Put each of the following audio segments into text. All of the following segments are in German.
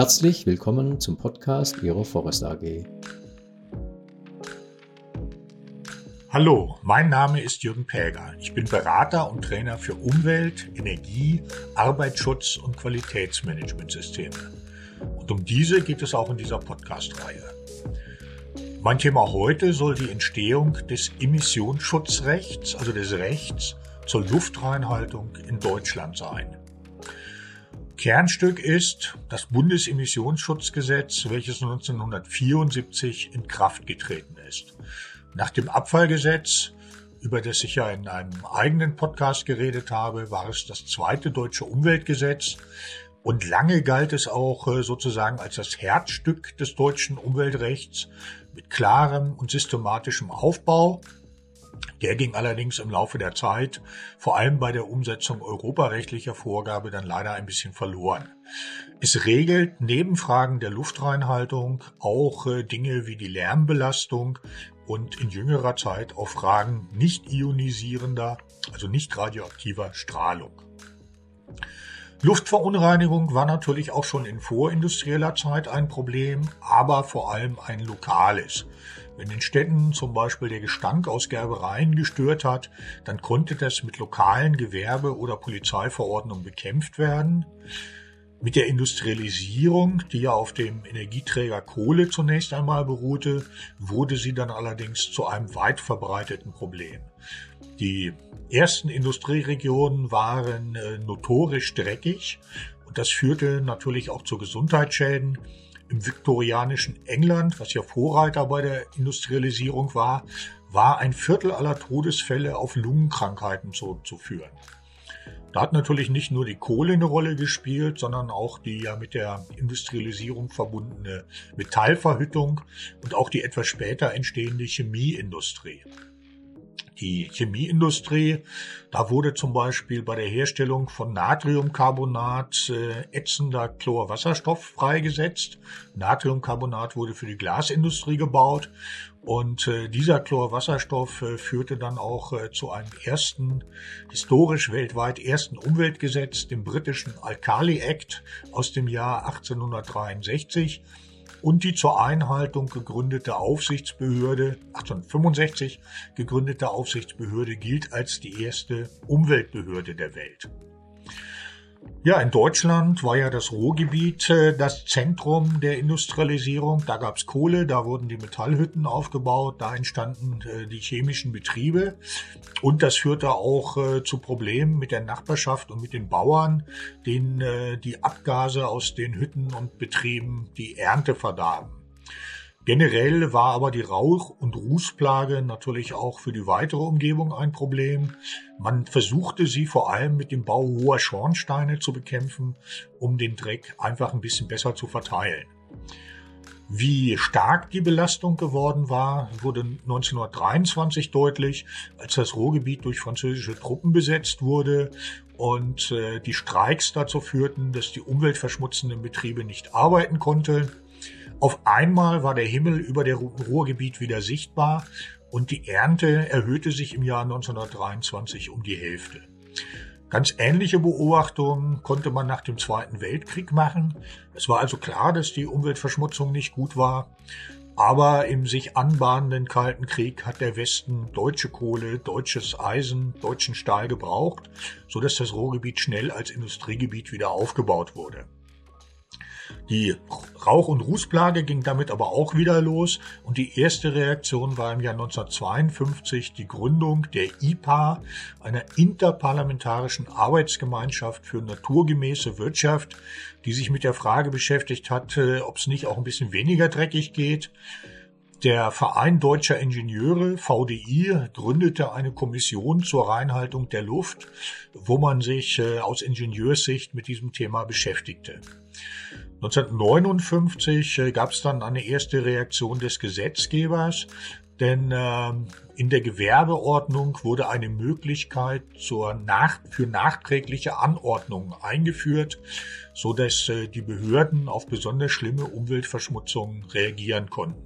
Herzlich willkommen zum Podcast Ihrer Forest AG. Hallo, mein Name ist Jürgen Päger. Ich bin Berater und Trainer für Umwelt, Energie, Arbeitsschutz und Qualitätsmanagementsysteme. Und um diese geht es auch in dieser Podcast-Reihe. Mein Thema heute soll die Entstehung des Emissionsschutzrechts, also des Rechts zur Luftreinhaltung in Deutschland sein. Kernstück ist das Bundesemissionsschutzgesetz, welches 1974 in Kraft getreten ist. Nach dem Abfallgesetz, über das ich ja in einem eigenen Podcast geredet habe, war es das zweite deutsche Umweltgesetz, und lange galt es auch äh, sozusagen als das Herzstück des deutschen Umweltrechts mit klarem und systematischem Aufbau. Der ging allerdings im Laufe der Zeit, vor allem bei der Umsetzung europarechtlicher Vorgabe, dann leider ein bisschen verloren. Es regelt neben Fragen der Luftreinhaltung auch äh, Dinge wie die Lärmbelastung und in jüngerer Zeit auch Fragen nicht ionisierender, also nicht radioaktiver Strahlung. Luftverunreinigung war natürlich auch schon in vorindustrieller Zeit ein Problem, aber vor allem ein lokales. Wenn in Städten zum Beispiel der Gestank aus Gerbereien gestört hat, dann konnte das mit lokalen Gewerbe- oder Polizeiverordnungen bekämpft werden. Mit der Industrialisierung, die ja auf dem Energieträger Kohle zunächst einmal beruhte, wurde sie dann allerdings zu einem weit verbreiteten Problem. Die ersten Industrieregionen waren äh, notorisch dreckig und das führte natürlich auch zu Gesundheitsschäden. Im viktorianischen England, was ja Vorreiter bei der Industrialisierung war, war ein Viertel aller Todesfälle auf Lungenkrankheiten zurückzuführen. Da hat natürlich nicht nur die Kohle eine Rolle gespielt, sondern auch die ja mit der Industrialisierung verbundene Metallverhüttung und auch die etwas später entstehende Chemieindustrie die Chemieindustrie. Da wurde zum Beispiel bei der Herstellung von Natriumcarbonat äh, ätzender Chlorwasserstoff freigesetzt. Natriumcarbonat wurde für die Glasindustrie gebaut und äh, dieser Chlorwasserstoff äh, führte dann auch äh, zu einem ersten, historisch weltweit ersten Umweltgesetz, dem britischen Alkali Act aus dem Jahr 1863 und die zur Einhaltung gegründete Aufsichtsbehörde, 1865 gegründete Aufsichtsbehörde gilt als die erste Umweltbehörde der Welt. Ja, in Deutschland war ja das Ruhrgebiet äh, das Zentrum der Industrialisierung. Da gab's Kohle, da wurden die Metallhütten aufgebaut, da entstanden äh, die chemischen Betriebe. Und das führte auch äh, zu Problemen mit der Nachbarschaft und mit den Bauern, denen die Abgase aus den Hütten und Betrieben die Ernte verdarben. Generell war aber die Rauch- und Rußplage natürlich auch für die weitere Umgebung ein Problem. Man versuchte sie vor allem mit dem Bau hoher Schornsteine zu bekämpfen, um den Dreck einfach ein bisschen besser zu verteilen. Wie stark die Belastung geworden war, wurde 1923 deutlich, als das Ruhrgebiet durch französische Truppen besetzt wurde und äh, die Streiks dazu führten, dass die umweltverschmutzenden Betriebe nicht arbeiten konnten. Auf einmal war der Himmel über dem Ruhrgebiet wieder sichtbar und die Ernte erhöhte sich im Jahr 1923 um die Hälfte. Ganz ähnliche Beobachtungen konnte man nach dem Zweiten Weltkrieg machen. Es war also klar, dass die Umweltverschmutzung nicht gut war. Aber im sich anbahnenden Kalten Krieg hat der Westen deutsche Kohle, deutsches Eisen, deutschen Stahl gebraucht, so dass das Ruhrgebiet schnell als Industriegebiet wieder aufgebaut wurde. Die Rauch- und Rußplage ging damit aber auch wieder los und die erste Reaktion war im Jahr 1952 die Gründung der IPA, einer interparlamentarischen Arbeitsgemeinschaft für naturgemäße Wirtschaft, die sich mit der Frage beschäftigt hat, ob es nicht auch ein bisschen weniger dreckig geht. Der Verein Deutscher Ingenieure, VDI, gründete eine Kommission zur Reinhaltung der Luft, wo man sich äh, aus Ingenieurssicht mit diesem Thema beschäftigte. 1959 äh, gab es dann eine erste Reaktion des Gesetzgebers, denn äh, in der Gewerbeordnung wurde eine Möglichkeit zur nach, für nachträgliche Anordnungen eingeführt, so dass äh, die Behörden auf besonders schlimme Umweltverschmutzungen reagieren konnten.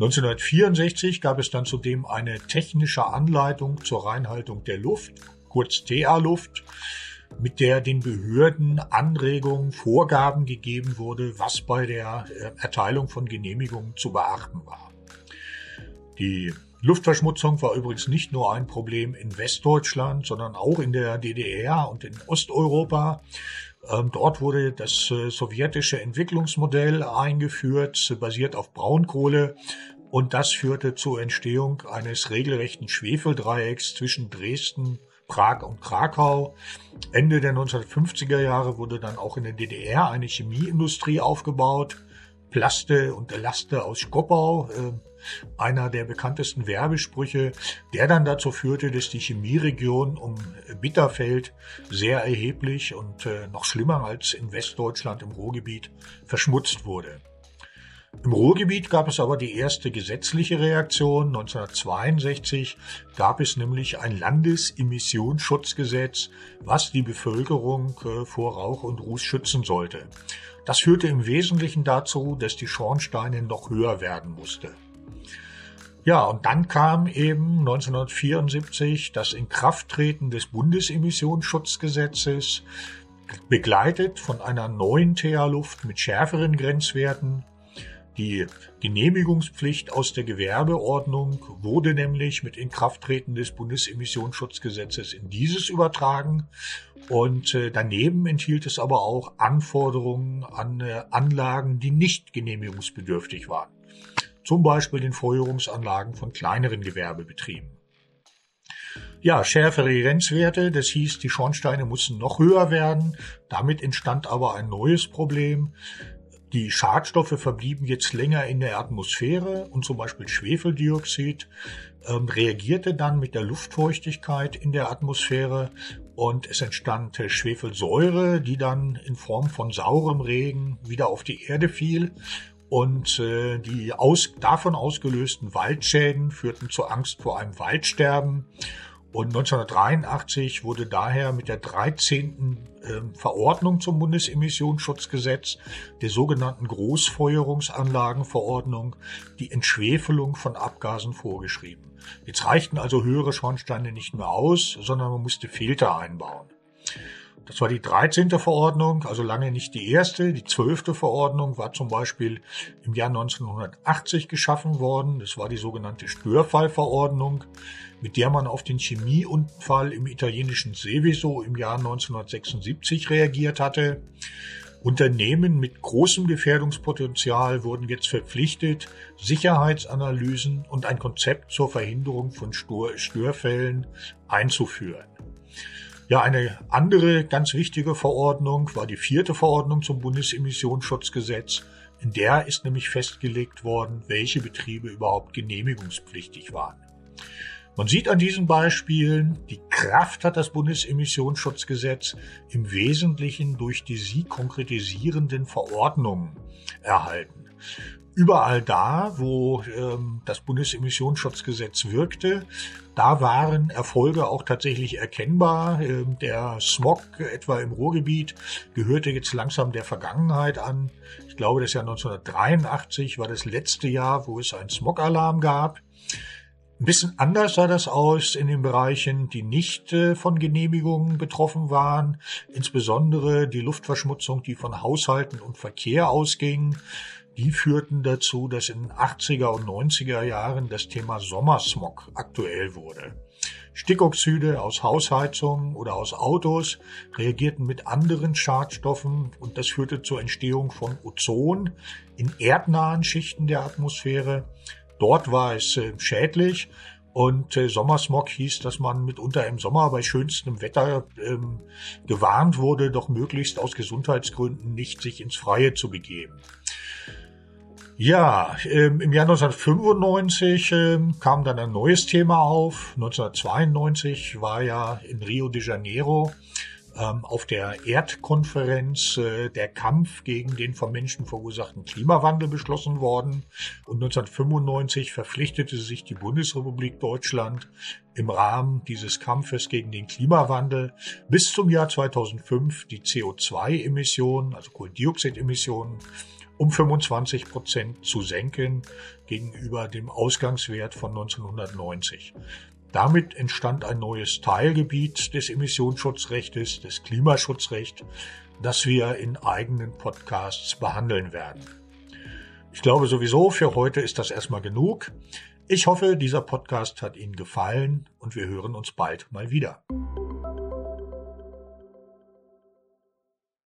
1964 gab es dann zudem eine technische Anleitung zur Reinhaltung der Luft, kurz TA-Luft, mit der den Behörden Anregungen, Vorgaben gegeben wurde, was bei der äh, Erteilung von Genehmigungen zu beachten war. Die Luftverschmutzung war übrigens nicht nur ein Problem in Westdeutschland, sondern auch in der DDR und in Osteuropa. Ähm, dort wurde das äh, sowjetische Entwicklungsmodell eingeführt, basiert auf Braunkohle. Und das führte zur Entstehung eines regelrechten Schwefeldreiecks zwischen Dresden, Prag und Krakau. Ende der 1950er Jahre wurde dann auch in der DDR eine Chemieindustrie aufgebaut. Plaste und Elaste aus Skopau, äh, einer der bekanntesten Werbesprüche, der dann dazu führte, dass die Chemieregion um Bitterfeld sehr erheblich und äh, noch schlimmer als in Westdeutschland im Ruhrgebiet verschmutzt wurde. Im Ruhrgebiet gab es aber die erste gesetzliche Reaktion. 1962 gab es nämlich ein Landesemissionsschutzgesetz, was die Bevölkerung äh, vor Rauch und Ruß schützen sollte. Das führte im Wesentlichen dazu, dass die Schornsteine noch höher werden musste. Ja, und dann kam eben 1974 das Inkrafttreten des Bundesemissionsschutzgesetzes, begleitet von einer neuen TH-Luft mit schärferen Grenzwerten. Die Genehmigungspflicht aus der Gewerbeordnung wurde nämlich mit Inkrafttreten des Bundesemissionsschutzgesetzes in dieses übertragen und äh, daneben enthielt es aber auch Anforderungen an äh, Anlagen, die nicht genehmigungsbedürftig waren. Zum Beispiel den Feuerungsanlagen von kleineren Gewerbebetrieben. Ja, schärfere Grenzwerte, das hieß, die Schornsteine mussten noch höher werden. Damit entstand aber ein neues Problem. Die Schadstoffe verblieben jetzt länger in der Atmosphäre und zum Beispiel Schwefeldioxid ähm, reagierte dann mit der Luftfeuchtigkeit in der Atmosphäre und es entstand Schwefelsäure, die dann in Form von saurem Regen wieder auf die Erde fiel und äh, die aus, davon ausgelösten Waldschäden führten zur Angst vor einem Waldsterben. Und 1983 wurde daher mit der 13. Ähm, Verordnung zum Bundesemissionsschutzgesetz, der sogenannten Großfeuerungsanlagenverordnung, die Entschwefelung von Abgasen vorgeschrieben. Jetzt reichten also höhere Schornsteine nicht mehr aus, sondern man musste Filter einbauen. Das war die 13. Verordnung, also lange nicht die erste. Die 12. Verordnung war zum Beispiel im Jahr 1980 geschaffen worden. Das war die sogenannte Störfallverordnung, mit der man auf den Chemieunfall im italienischen Seveso im Jahr 1976 reagiert hatte. Unternehmen mit großem Gefährdungspotenzial wurden jetzt verpflichtet, Sicherheitsanalysen und ein Konzept zur Verhinderung von Störfällen einzuführen. Ja, eine andere ganz wichtige Verordnung war die vierte Verordnung zum Bundesemissionsschutzgesetz. In der ist nämlich festgelegt worden, welche Betriebe überhaupt genehmigungspflichtig waren. Man sieht an diesen Beispielen, die Kraft hat das Bundesemissionsschutzgesetz im Wesentlichen durch die sie konkretisierenden Verordnungen erhalten überall da, wo ähm, das Bundesemissionsschutzgesetz wirkte, da waren Erfolge auch tatsächlich erkennbar. Ähm, der Smog etwa im Ruhrgebiet gehörte jetzt langsam der Vergangenheit an. Ich glaube, das Jahr 1983 war das letzte Jahr, wo es einen Smog-Alarm gab. Ein bisschen anders sah das aus in den Bereichen, die nicht äh, von Genehmigungen betroffen waren, insbesondere die Luftverschmutzung, die von Haushalten und Verkehr ausging die führten dazu, dass in den 80er und 90er Jahren das Thema Sommersmog aktuell wurde. Stickoxide aus Hausheizungen oder aus Autos reagierten mit anderen Schadstoffen und das führte zur Entstehung von Ozon in erdnahen Schichten der Atmosphäre. Dort war es äh, schädlich und äh, Sommersmog hieß, dass man mitunter im Sommer bei schönstem Wetter ähm, gewarnt wurde, doch möglichst aus Gesundheitsgründen nicht sich ins Freie zu begeben. Ja, ähm, im Jahr 1995 ähm, kam dann ein neues Thema auf. 1992 war ja in Rio de Janeiro ähm, auf der Erdkonferenz äh, der Kampf gegen den vom Menschen verursachten Klimawandel beschlossen worden. Und 1995 verpflichtete sich die Bundesrepublik Deutschland im Rahmen dieses Kampfes gegen den Klimawandel bis zum Jahr 2005 die CO2-Emissionen, also Kohlendioxidemissionen, um 25 Prozent zu senken gegenüber dem Ausgangswert von 1990. Damit entstand ein neues Teilgebiet des Emissionsschutzrechts, des Klimaschutzrechts, das wir in eigenen Podcasts behandeln werden. Ich glaube sowieso, für heute ist das erstmal genug. Ich hoffe, dieser Podcast hat Ihnen gefallen und wir hören uns bald mal wieder.